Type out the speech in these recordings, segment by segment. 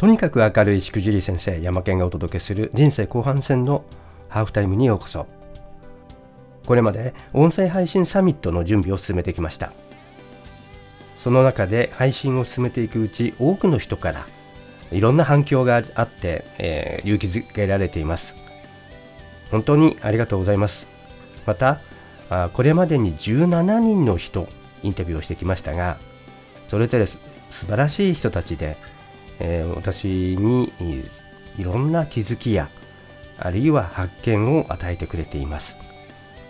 とにかく明るいしくじり先生山健がお届けする人生後半戦のハーフタイムにようこそ。これまで音声配信サミットの準備を進めてきました。その中で配信を進めていくうち多くの人からいろんな反響があって、えー、勇気づけられています。本当にありがとうございます。またこれまでに17人の人インタビューをしてきましたがそれぞれ素晴らしい人たちで、えー、私にいろんな気づきやあるいは発見を与えてくれています。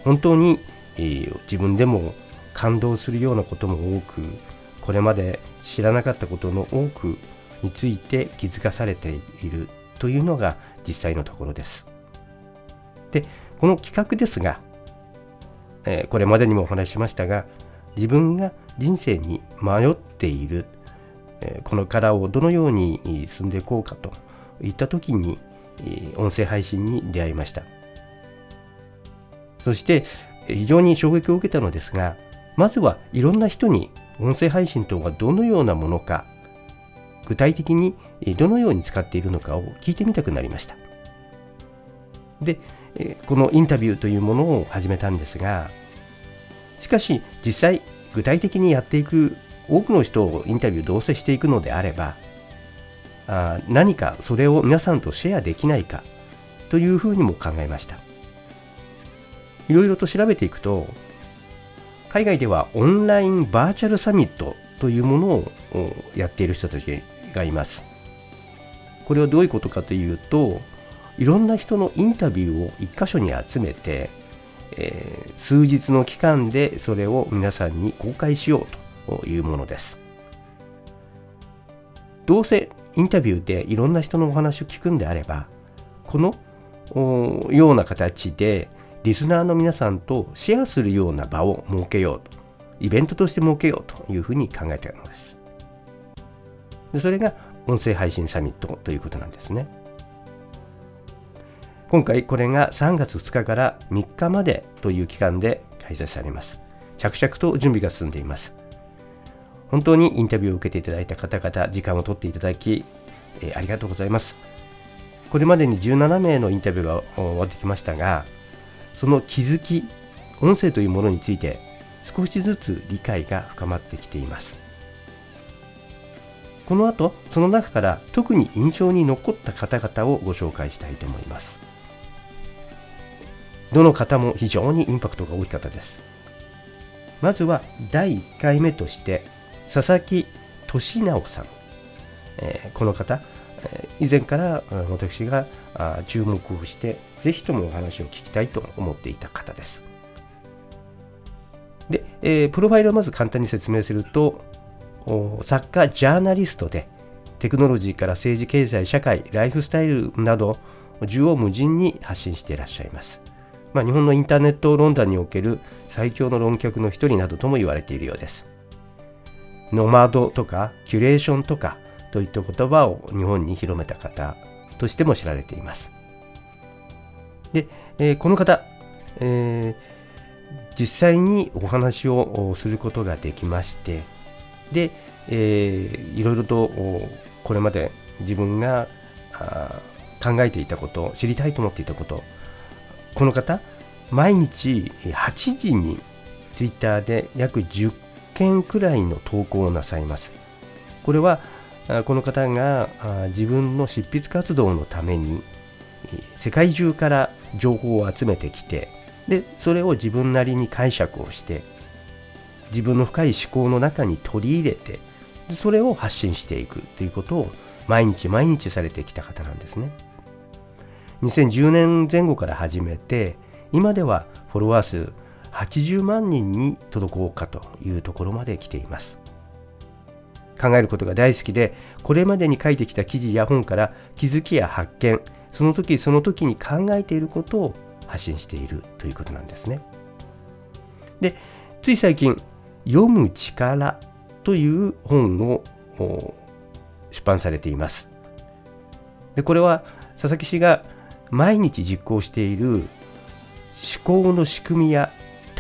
本当に、えー、自分でも感動するようなことも多くこれまで知らなかったことの多くについて気づかされているというのが実際のところです。でこの企画ですが、えー、これまでにもお話ししましたが自分が人生に迷っている、この殻をどのように進んでいこうかといった時に音声配信に出会いました。そして非常に衝撃を受けたのですがまずはいろんな人に音声配信とはどのようなものか具体的にどのように使っているのかを聞いてみたくなりました。でこのインタビューというものを始めたんですがしかし実際具体的にやっていく多くの人をインタビューどうせしていくのであればあ何かそれを皆さんとシェアできないかというふうにも考えました。いろいろと調べていくと海外ではオンラインバーチャルサミットというものをやっている人たちがいます。これはどういうことかというといろんな人のインタビューを一箇所に集めて、えー、数日の期間でそれを皆さんに公開しようと。いうものです。どうせインタビューでいろんな人のお話を聞くんであればこのような形でリスナーの皆さんとシェアするような場を設けようとイベントとして設けようというふうに考えたのです。でそれが音声配信サミットということなんですね。今回これが3月2日から3日までという期間で開催されます。着々と準備が進んでいます。本当にインタビューを受けていただいた方々、時間を取っていただき、えー、ありがとうございます。これまでに17名のインタビューが終わってきましたが、その気づき、音声というものについて少しずつ理解が深まってきています。この後、その中から特に印象に残った方々をご紹介したいと思います。どの方も非常にインパクトが大きかったです。まずは第1回目として佐々木俊直さん、えー、この方、えー、以前から私が注目をしてぜひともお話を聞きたいと思っていた方です。で、えー、プロファイルをまず簡単に説明すると作家ジャーナリストでテクノロジーから政治経済社会ライフスタイルなど縦横無尽に発信していらっしゃいます、まあ、日本のインターネット論壇における最強の論客の一人などとも言われているようです。ノマドとかキュレーションとかといった言葉を日本に広めた方としても知られています。で、えー、この方、えー、実際にお話をすることができまして、で、えー、いろいろとこれまで自分が考えていたこと、知りたいと思っていたこと、この方、毎日8時にツイッターで約10件くらいの投稿をなさいます。これはこの方が自分の執筆活動のために世界中から情報を集めてきてでそれを自分なりに解釈をして自分の深い思考の中に取り入れてそれを発信していくということを毎日毎日されてきた方なんですね。2010年前後から始めて今ではフォロワー数80万人に届こうかというところまで来ています。考えることが大好きで、これまでに書いてきた記事や本から気づきや発見、その時その時に考えていることを発信しているということなんですね。で、つい最近、読む力という本を出版されています。でこれは佐々木氏が毎日実行している思考の仕組みや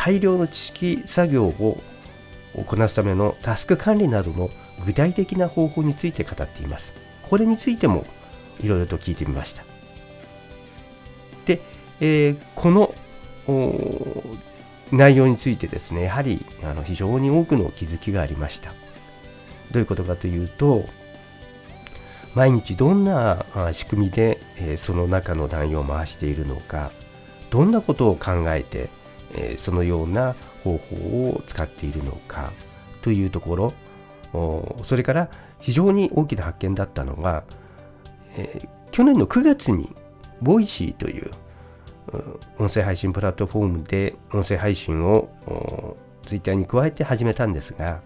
大量の知識作業をこなすためのタスク管理などの具体的な方法について語っています。これについてもいろいろと聞いてみましたで、えー、この内容についてですねやはりあの非常に多くの気づきがありましたどういうことかというと毎日どんな仕組みで、えー、その中の内容を回しているのかどんなことを考えて、え、そのような方法を使っているのかというところ。それから非常に大きな発見だったのが、え、去年の9月にボイシーという音声配信プラットフォームで音声配信をツイッターに加えて始めたんですが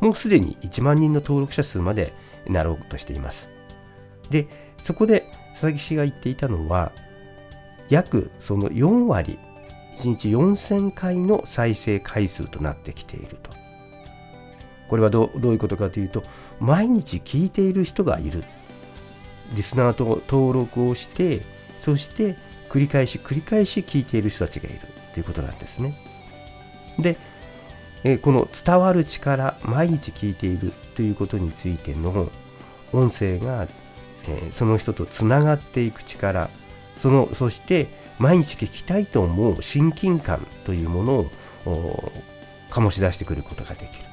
もうすでに1万人の登録者数までなろうとしています。でそこで佐々木氏が言っていたのは約その4割1日4000回の再生回数となってきていると。これはどういうことかというと毎日聞いている人がいる。リスナーと登録をしてそして繰り返し繰り返し聞いている人たちがいる。ということなんですね。でえこの伝わる力毎日聞いているということについての音声がえその人とつながっていく力そのそして毎日聞きたいと思う親近感というものを醸し出してくることができる。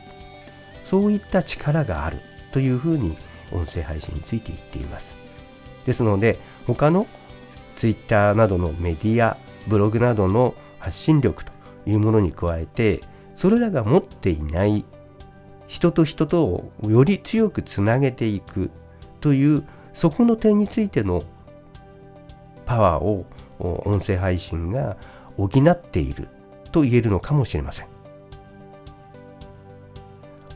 そういった力があるというふうに音声配信について言っています。ですので他の Twitter などのメディアブログなどの発信力というものに加えてそれらが持っていない人と人とをより強くつなげていくというそこの点についてのパワーを音声配信が補っていると言えるのかもしれません。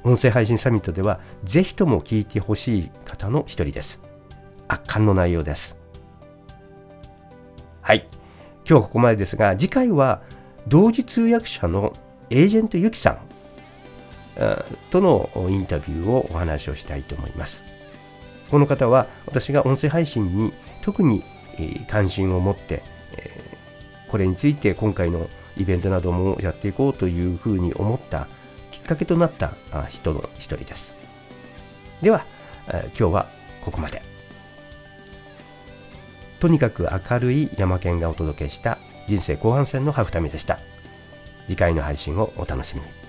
音声配信サミットではぜひとも聞いてほしい方の一人です。圧巻の内容です。はい。今日はここまでですが、次回は同時通訳者のエージェントユキさんとのインタビューをお話をしたいと思います。この方は私が音声配信に特に関心を持って、これについて今回のイベントなどもやっていこうというふうに思ったきっかけとなった人の一人です。では、今日はここまで。とにかく明るい山県がお届けした人生後半戦のハーフタイムでした。次回の配信をお楽しみに。